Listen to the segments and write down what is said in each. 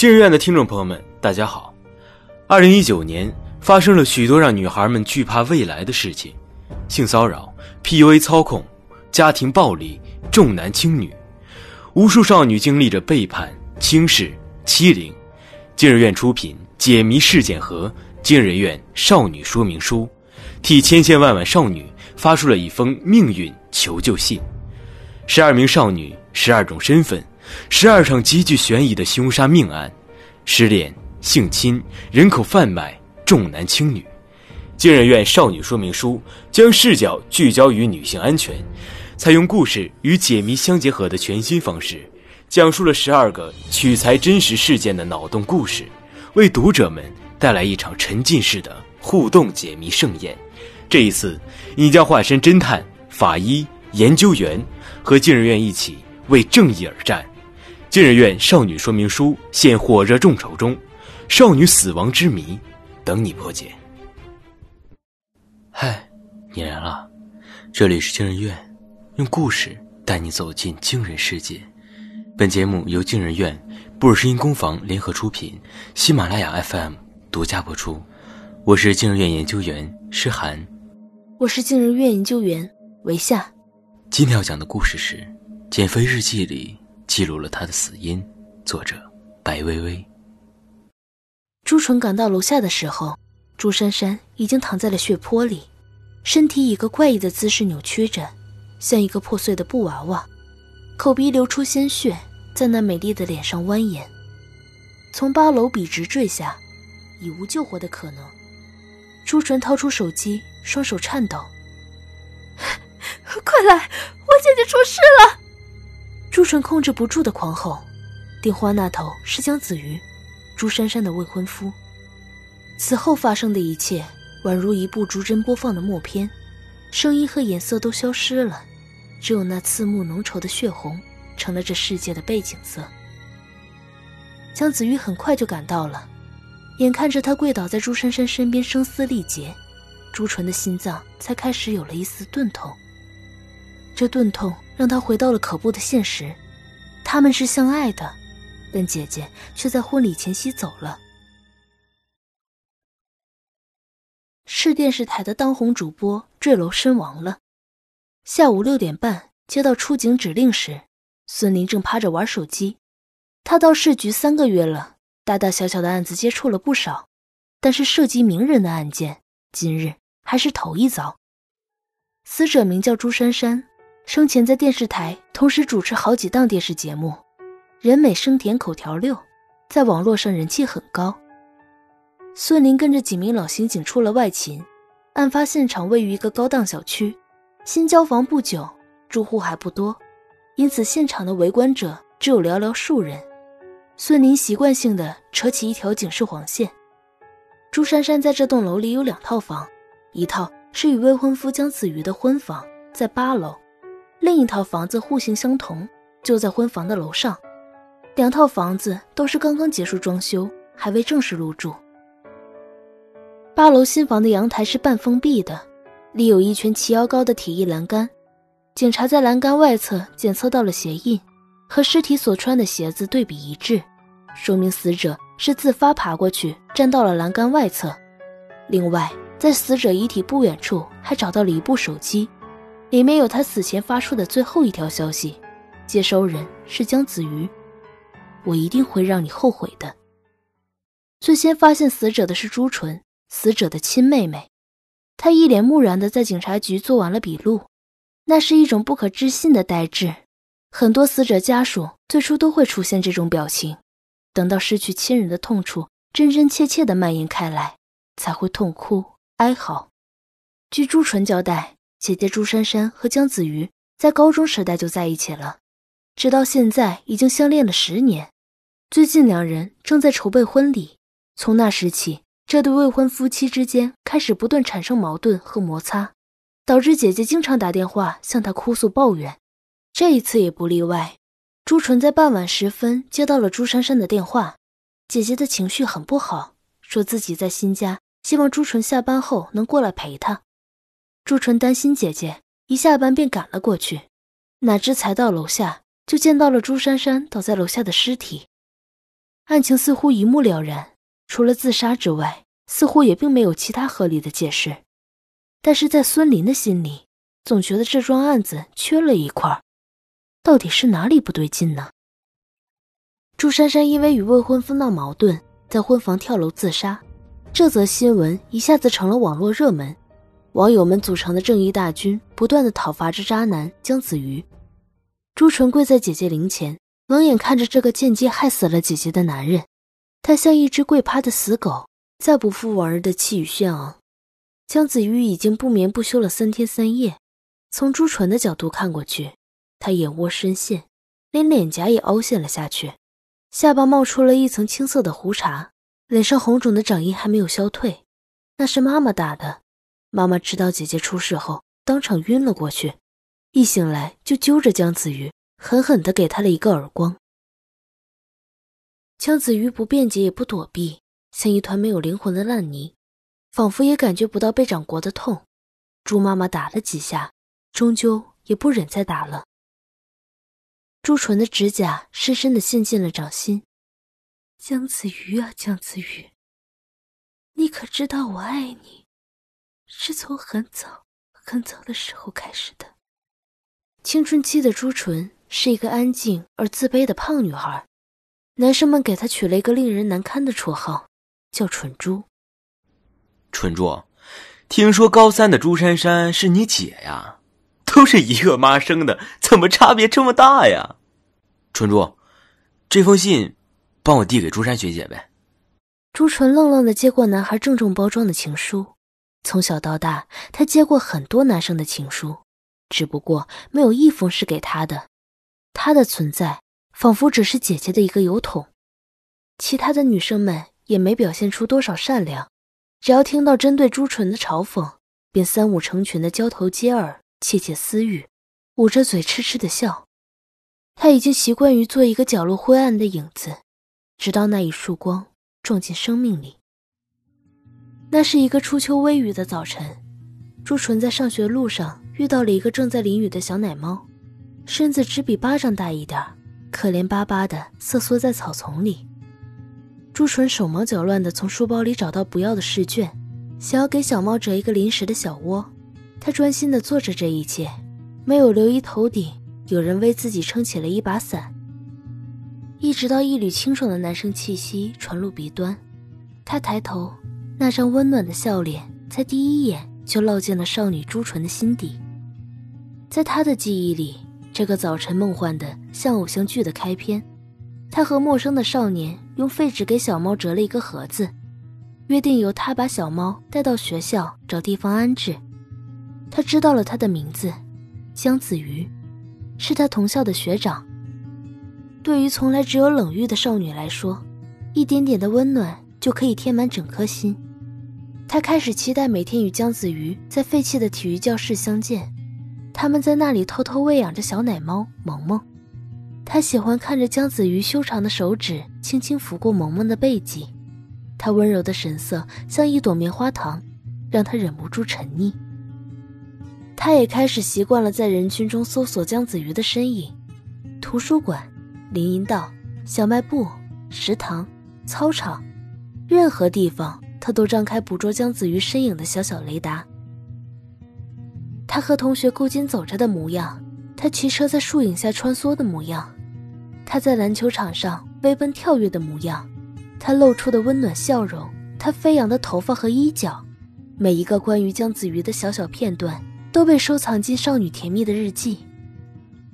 金日院的听众朋友们，大家好。二零一九年发生了许多让女孩们惧怕未来的事情：性骚扰、PUA 操控、家庭暴力、重男轻女，无数少女经历着背叛、轻视、欺凌。今日院出品《解谜事件盒》今日院少女说明书，替千千万万少女发出了一封命运求救信。十二名少女，十二种身份。十二场极具悬疑的凶杀命案，失恋、性侵、人口贩卖、重男轻女。金人院少女说明书将视角聚焦于女性安全，采用故事与解谜相结合的全新方式，讲述了十二个取材真实事件的脑洞故事，为读者们带来一场沉浸式的互动解谜盛宴。这一次，你将化身侦探、法医、研究员，和金人院一起为正义而战。金日院少女说明书现火热众筹中，少女死亡之谜，等你破解。嗨，你来了，这里是惊人院，用故事带你走进惊人世界。本节目由惊人院、布尔什音工坊联合出品，喜马拉雅 FM 独家播出。我是惊人院研究员诗涵，我是惊人院研究员维夏。今天要讲的故事是《减肥日记》里。记录了他的死因。作者：白薇薇。朱纯赶到楼下的时候，朱珊珊已经躺在了血泊里，身体以个怪异的姿势扭曲着，像一个破碎的布娃娃，口鼻流出鲜血，在那美丽的脸上蜿蜒。从八楼笔直坠下，已无救活的可能。朱纯掏出手机，双手颤抖：“ 快来，我姐姐出事了！”朱纯控制不住的狂吼，电话那头是江子瑜，朱珊珊的未婚夫。此后发生的一切宛如一部逐帧播放的默片，声音和颜色都消失了，只有那刺目浓稠的血红成了这世界的背景色。江子瑜很快就赶到了，眼看着他跪倒在朱珊珊身边声嘶力竭，朱纯的心脏才开始有了一丝钝痛。这钝痛让他回到了可怖的现实，他们是相爱的，但姐姐却在婚礼前夕走了。市电视台的当红主播坠楼身亡了。下午六点半接到出警指令时，孙林正趴着玩手机。他到市局三个月了，大大小小的案子接触了不少，但是涉及名人的案件，今日还是头一遭。死者名叫朱珊珊。生前在电视台同时主持好几档电视节目，人美声甜口条溜，在网络上人气很高。孙林跟着几名老刑警出了外勤，案发现场位于一个高档小区，新交房不久，住户还不多，因此现场的围观者只有寥寥数人。孙林习惯性的扯起一条警示黄线。朱珊珊在这栋楼里有两套房，一套是与未婚夫江子瑜的婚房，在八楼。另一套房子户型相同，就在婚房的楼上。两套房子都是刚刚结束装修，还未正式入住。八楼新房的阳台是半封闭的，立有一圈齐腰高的铁艺栏杆。警察在栏杆外侧检测到了鞋印，和尸体所穿的鞋子对比一致，说明死者是自发爬过去站到了栏杆外侧。另外，在死者遗体不远处还找到了一部手机。里面有他死前发出的最后一条消息，接收人是江子瑜。我一定会让你后悔的。最先发现死者的是朱纯，死者的亲妹妹。她一脸木然的在警察局做完了笔录，那是一种不可置信的呆滞。很多死者家属最初都会出现这种表情，等到失去亲人的痛楚真真切切的蔓延开来，才会痛哭哀嚎。据朱纯交代。姐姐朱珊珊和江子瑜在高中时代就在一起了，直到现在已经相恋了十年。最近两人正在筹备婚礼。从那时起，这对未婚夫妻之间开始不断产生矛盾和摩擦，导致姐姐经常打电话向他哭诉抱怨。这一次也不例外。朱纯在傍晚时分接到了朱珊珊的电话，姐姐的情绪很不好，说自己在新家，希望朱纯下班后能过来陪她。朱纯担心姐姐，一下班便赶了过去，哪知才到楼下，就见到了朱珊珊倒在楼下的尸体。案情似乎一目了然，除了自杀之外，似乎也并没有其他合理的解释。但是在孙林的心里，总觉得这桩案子缺了一块，到底是哪里不对劲呢？朱珊珊因为与未婚夫闹矛盾，在婚房跳楼自杀，这则新闻一下子成了网络热门，网友们组成的正义大军不断的讨伐着渣男江子瑜。朱纯跪在姐姐灵前，冷眼看着这个间接害死了姐姐的男人，他像一只跪趴的死狗，再不复往日的气宇轩昂。江子瑜已经不眠不休了三天三夜，从朱纯的角度看过去，他眼窝深陷，连脸颊也凹陷了下去，下巴冒出了一层青色的胡茬，脸上红肿的掌印还没有消退，那是妈妈打的。妈妈知道姐姐出事后，当场晕了过去，一醒来就揪着江子瑜，狠狠地给他了一个耳光。江子瑜不辩解也不躲避，像一团没有灵魂的烂泥。仿佛也感觉不到被掌掴的痛，朱妈妈打了几下，终究也不忍再打了。朱纯的指甲深深的陷进了掌心。江子瑜啊，江子瑜，你可知道我爱你，是从很早很早的时候开始的。青春期的朱纯是一个安静而自卑的胖女孩，男生们给她取了一个令人难堪的绰号，叫“蠢猪”。蠢猪，听说高三的朱珊珊是你姐呀？都是一个妈生的，怎么差别这么大呀？蠢猪，这封信帮我递给朱珊学姐呗。朱纯愣愣的接过男孩郑重包装的情书。从小到大，他接过很多男生的情书，只不过没有一封是给他的。他的存在仿佛只是姐姐的一个邮筒。其他的女生们也没表现出多少善良。只要听到针对朱纯的嘲讽，便三五成群的交头接耳，窃窃私语，捂着嘴痴痴的笑。他已经习惯于做一个角落灰暗的影子，直到那一束光撞进生命里。那是一个初秋微雨的早晨，朱纯在上学路上遇到了一个正在淋雨的小奶猫，身子只比巴掌大一点，可怜巴巴的瑟缩在草丛里。朱纯手忙脚乱地从书包里找到不要的试卷，想要给小猫折一个临时的小窝。他专心地做着这一切，没有留意头顶有人为自己撑起了一把伞。一直到一缕清爽的男生气息传入鼻端，他抬头，那张温暖的笑脸在第一眼就烙进了少女朱纯的心底。在他的记忆里，这个早晨梦幻的像偶像剧的开篇。他和陌生的少年用废纸给小猫折了一个盒子，约定由他把小猫带到学校找地方安置。他知道了他的名字，江子瑜，是他同校的学长。对于从来只有冷遇的少女来说，一点点的温暖就可以填满整颗心。他开始期待每天与江子瑜在废弃的体育教室相见，他们在那里偷偷喂养着小奶猫萌萌。他喜欢看着江子瑜修长的手指轻轻拂过萌萌的背脊，他温柔的神色像一朵棉花糖，让他忍不住沉溺。他也开始习惯了在人群中搜索江子瑜的身影，图书馆、林荫道、小卖部、食堂、操场，任何地方他都张开捕捉江子瑜身影的小小雷达。他和同学勾肩走着的模样，他骑车在树影下穿梭的模样。他在篮球场上飞奔跳跃的模样，他露出的温暖笑容，他飞扬的头发和衣角，每一个关于江子瑜的小小片段都被收藏进少女甜蜜的日记。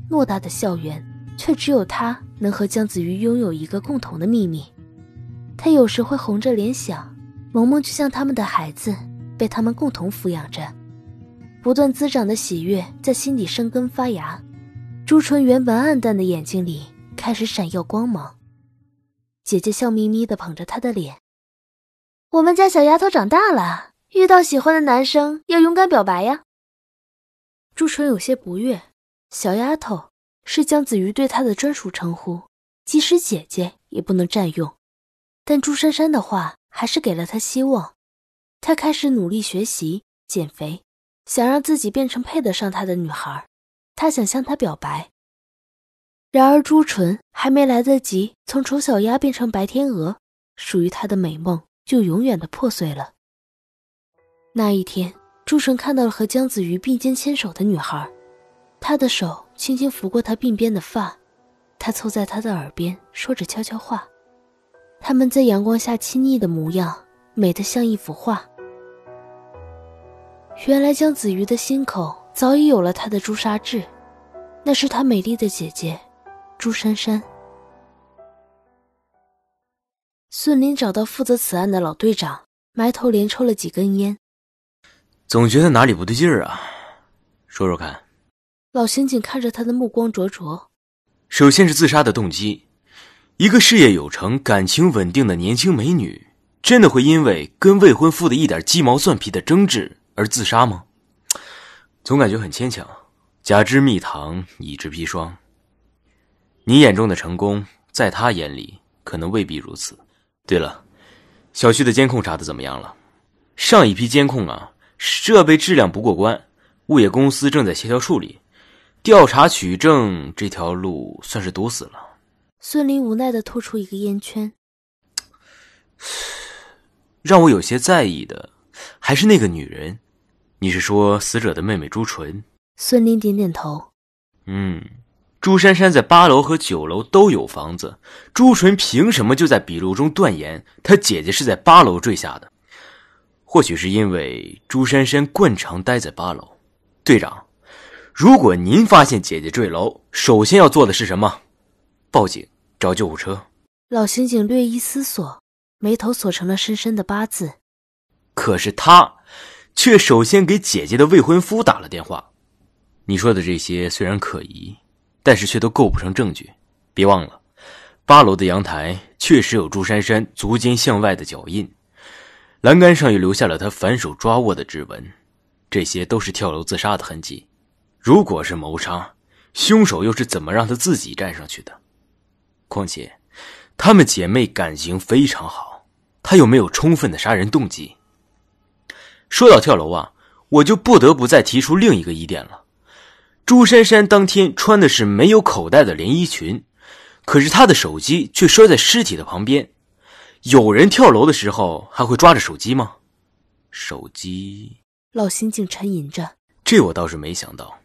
偌大的校园，却只有他能和江子瑜拥有一个共同的秘密。他有时会红着脸想，萌萌就像他们的孩子，被他们共同抚养着，不断滋长的喜悦在心底生根发芽。朱纯原本暗淡的眼睛里。开始闪耀光芒。姐姐笑眯眯的捧着她的脸。我们家小丫头长大了，遇到喜欢的男生要勇敢表白呀。朱纯有些不悦，小丫头是江子瑜对她的专属称呼，即使姐姐也不能占用。但朱珊珊的话还是给了她希望。她开始努力学习、减肥，想让自己变成配得上他的女孩。她想向他表白。然而朱纯还没来得及从丑小鸭变成白天鹅，属于他的美梦就永远的破碎了。那一天，朱纯看到了和江子瑜并肩牵手的女孩，他的手轻轻拂过她鬓边的发，他凑在她的耳边说着悄悄话。他们在阳光下亲昵的模样，美得像一幅画。原来江子瑜的心口早已有了他的朱砂痣，那是他美丽的姐姐，朱珊珊。孙林找到负责此案的老队长，埋头连抽了几根烟，总觉得哪里不对劲儿啊，说说看。老刑警看着他的目光灼灼。首先是自杀的动机。一个事业有成、感情稳定的年轻美女，真的会因为跟未婚夫的一点鸡毛蒜皮的争执而自杀吗？总感觉很牵强。假之蜜糖，乙之砒霜。你眼中的成功，在他眼里可能未必如此。对了，小区的监控查的怎么样了？上一批监控啊，设备质量不过关，物业公司正在协调处理，调查取证这条路算是堵死了。孙林无奈的吐出一个烟圈，让我有些在意的还是那个女人。你是说死者的妹妹朱纯？孙林点点头。嗯，朱珊珊在八楼和九楼都有房子，朱纯凭什么就在笔录中断言她姐姐是在八楼坠下的？或许是因为朱珊珊惯常待在八楼。队长，如果您发现姐姐坠楼，首先要做的是什么？报警，找救护车。老刑警略一思索，眉头锁成了深深的八字。可是他，却首先给姐姐的未婚夫打了电话。你说的这些虽然可疑，但是却都构不成证据。别忘了，八楼的阳台确实有朱珊珊足尖向外的脚印，栏杆上又留下了她反手抓握的指纹，这些都是跳楼自杀的痕迹。如果是谋杀，凶手又是怎么让她自己站上去的？况且，她们姐妹感情非常好，她又没有充分的杀人动机。说到跳楼啊，我就不得不再提出另一个疑点了：朱珊珊当天穿的是没有口袋的连衣裙，可是她的手机却摔在尸体的旁边。有人跳楼的时候还会抓着手机吗？手机？老刑警沉吟着：“这我倒是没想到，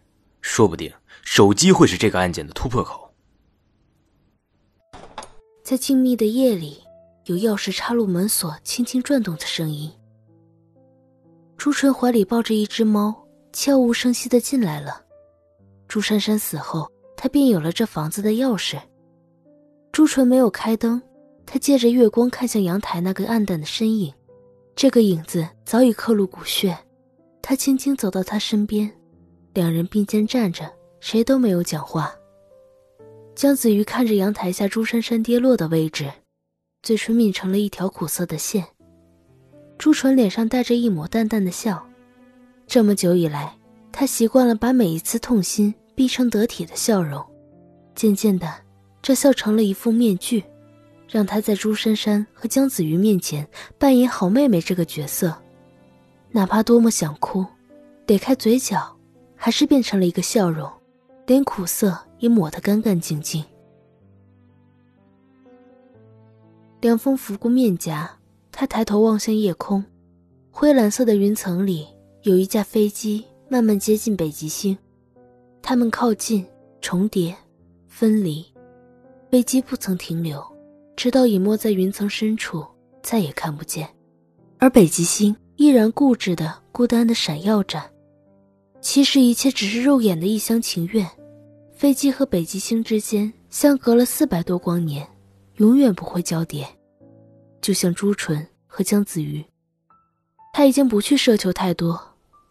说不定手机会是这个案件的突破口。”在静谧的夜里，有钥匙插入门锁轻轻转动的声音。朱纯怀里抱着一只猫，悄无声息的进来了。朱珊珊死后，他便有了这房子的钥匙。朱纯没有开灯，他借着月光看向阳台那个暗淡的身影，这个影子早已刻入骨血。他轻轻走到他身边，两人并肩站着，谁都没有讲话。江子瑜看着阳台下朱珊珊跌落的位置，嘴唇抿成了一条苦涩的线。朱纯脸上带着一抹淡淡的笑，这么久以来，他习惯了把每一次痛心逼成得体的笑容。渐渐的，这笑成了一副面具，让他在朱珊珊和江子瑜面前扮演好妹妹这个角色。哪怕多么想哭，咧开嘴角，还是变成了一个笑容，连苦涩。也抹得干干净净。凉风拂过面颊，他抬头望向夜空，灰蓝色的云层里有一架飞机慢慢接近北极星。它们靠近，重叠，分离，飞机不曾停留，直到隐没在云层深处，再也看不见。而北极星依然固执的、孤单的闪耀着。其实一切只是肉眼的一厢情愿。飞机和北极星之间相隔了四百多光年，永远不会交叠。就像朱纯和江子瑜，他已经不去奢求太多，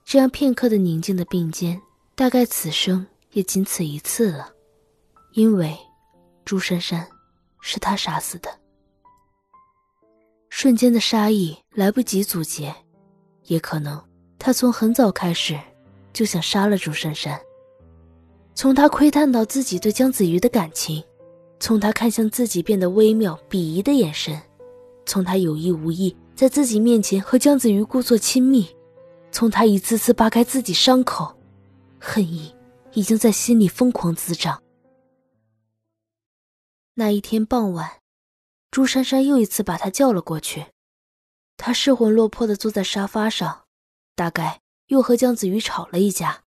这样片刻的宁静的并肩，大概此生也仅此一次了。因为，朱珊珊，是他杀死的。瞬间的杀意来不及阻截，也可能他从很早开始就想杀了朱珊珊。从他窥探到自己对江子瑜的感情，从他看向自己变得微妙鄙夷的眼神，从他有意无意在自己面前和江子瑜故作亲密，从他一次次扒开自己伤口，恨意已经在心里疯狂滋长。那一天傍晚，朱珊珊又一次把他叫了过去。他失魂落魄的坐在沙发上，大概又和江子瑜吵了一架。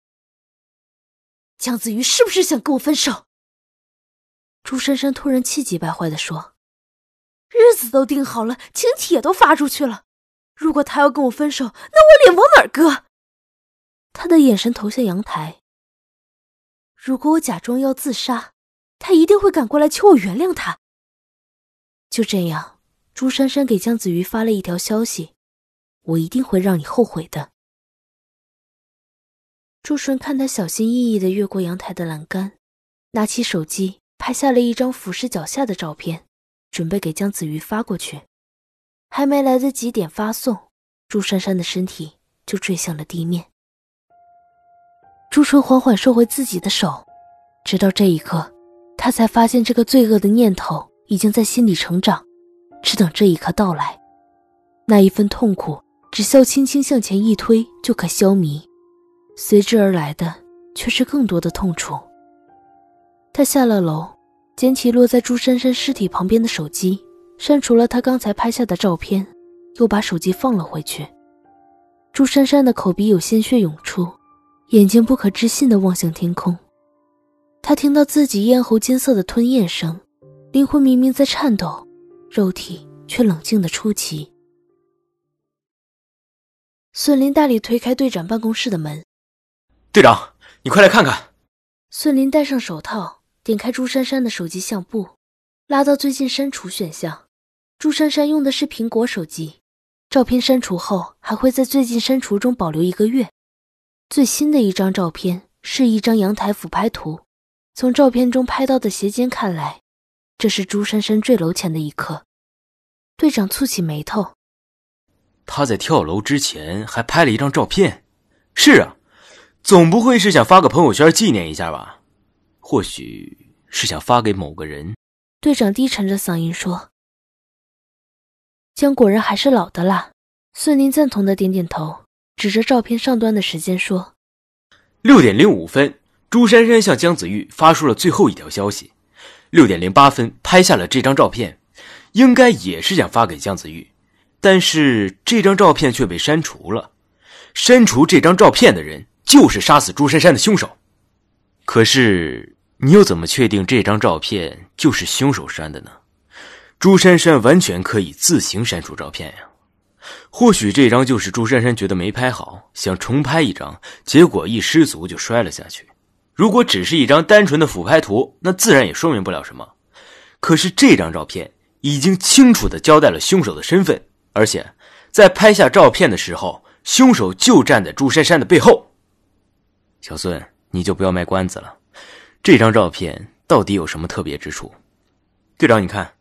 江子瑜是不是想跟我分手？朱珊珊突然气急败坏的说：“日子都定好了，请帖都发出去了，如果他要跟我分手，那我脸往哪儿搁？”他的眼神投向阳台。如果我假装要自杀。他一定会赶过来求我原谅他。就这样，朱珊珊给江子瑜发了一条消息：“我一定会让你后悔的。”朱纯看他小心翼翼的越过阳台的栏杆，拿起手机拍下了一张俯视脚下的照片，准备给江子瑜发过去。还没来得及点发送，朱珊珊的身体就坠向了地面。朱纯缓缓收回自己的手，直到这一刻。他才发现，这个罪恶的念头已经在心里成长，只等这一刻到来。那一份痛苦，只需要轻轻向前一推就可消弭，随之而来的却是更多的痛楚。他下了楼，捡起落在朱珊珊尸体旁边的手机，删除了他刚才拍下的照片，又把手机放了回去。朱珊珊的口鼻有鲜血涌出，眼睛不可置信地望向天空。他听到自己咽喉金色的吞咽声，灵魂明明在颤抖，肉体却冷静的出奇。孙林大力推开队长办公室的门：“队长，你快来看看。”孙林戴上手套，点开朱珊珊的手机相簿，拉到最近删除选项。朱珊珊用的是苹果手机，照片删除后还会在最近删除中保留一个月。最新的一张照片是一张阳台俯拍图。从照片中拍到的斜肩看来，这是朱珊珊坠楼前的一刻。队长蹙起眉头，他在跳楼之前还拍了一张照片。是啊，总不会是想发个朋友圈纪念一下吧？或许是想发给某个人。队长低沉着嗓音说：“江果然还是老的辣。”孙宁赞同的点点头，指着照片上端的时间说：“六点零五分。”朱珊珊向江子玉发出了最后一条消息，六点零八分拍下了这张照片，应该也是想发给江子玉，但是这张照片却被删除了。删除这张照片的人就是杀死朱珊珊的凶手。可是你又怎么确定这张照片就是凶手删的呢？朱珊珊完全可以自行删除照片呀。或许这张就是朱珊珊觉得没拍好，想重拍一张，结果一失足就摔了下去。如果只是一张单纯的俯拍图，那自然也说明不了什么。可是这张照片已经清楚的交代了凶手的身份，而且在拍下照片的时候，凶手就站在朱珊珊的背后。小孙，你就不要卖关子了，这张照片到底有什么特别之处？队长，你看，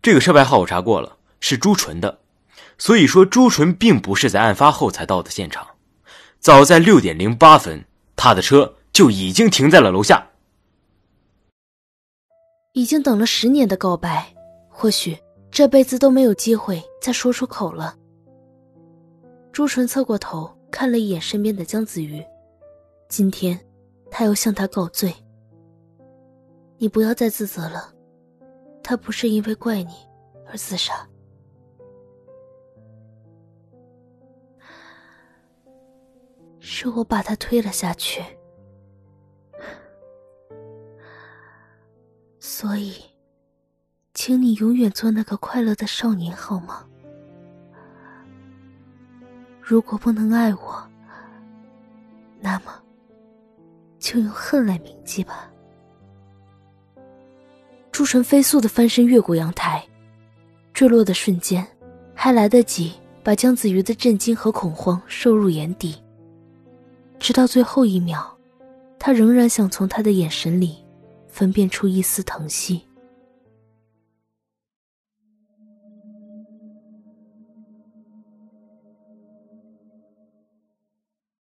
这个车牌号我查过了，是朱纯的，所以说朱纯并不是在案发后才到的现场，早在六点零八分，他的车。就已经停在了楼下。已经等了十年的告白，或许这辈子都没有机会再说出口了。朱纯侧过头看了一眼身边的江子瑜，今天他要向他告罪。你不要再自责了，他不是因为怪你而自杀，是我把他推了下去。所以，请你永远做那个快乐的少年，好吗？如果不能爱我，那么就用恨来铭记吧。朱纯飞速的翻身越过阳台，坠落的瞬间，还来得及把姜子瑜的震惊和恐慌收入眼底。直到最后一秒，他仍然想从他的眼神里。分辨出一丝疼惜。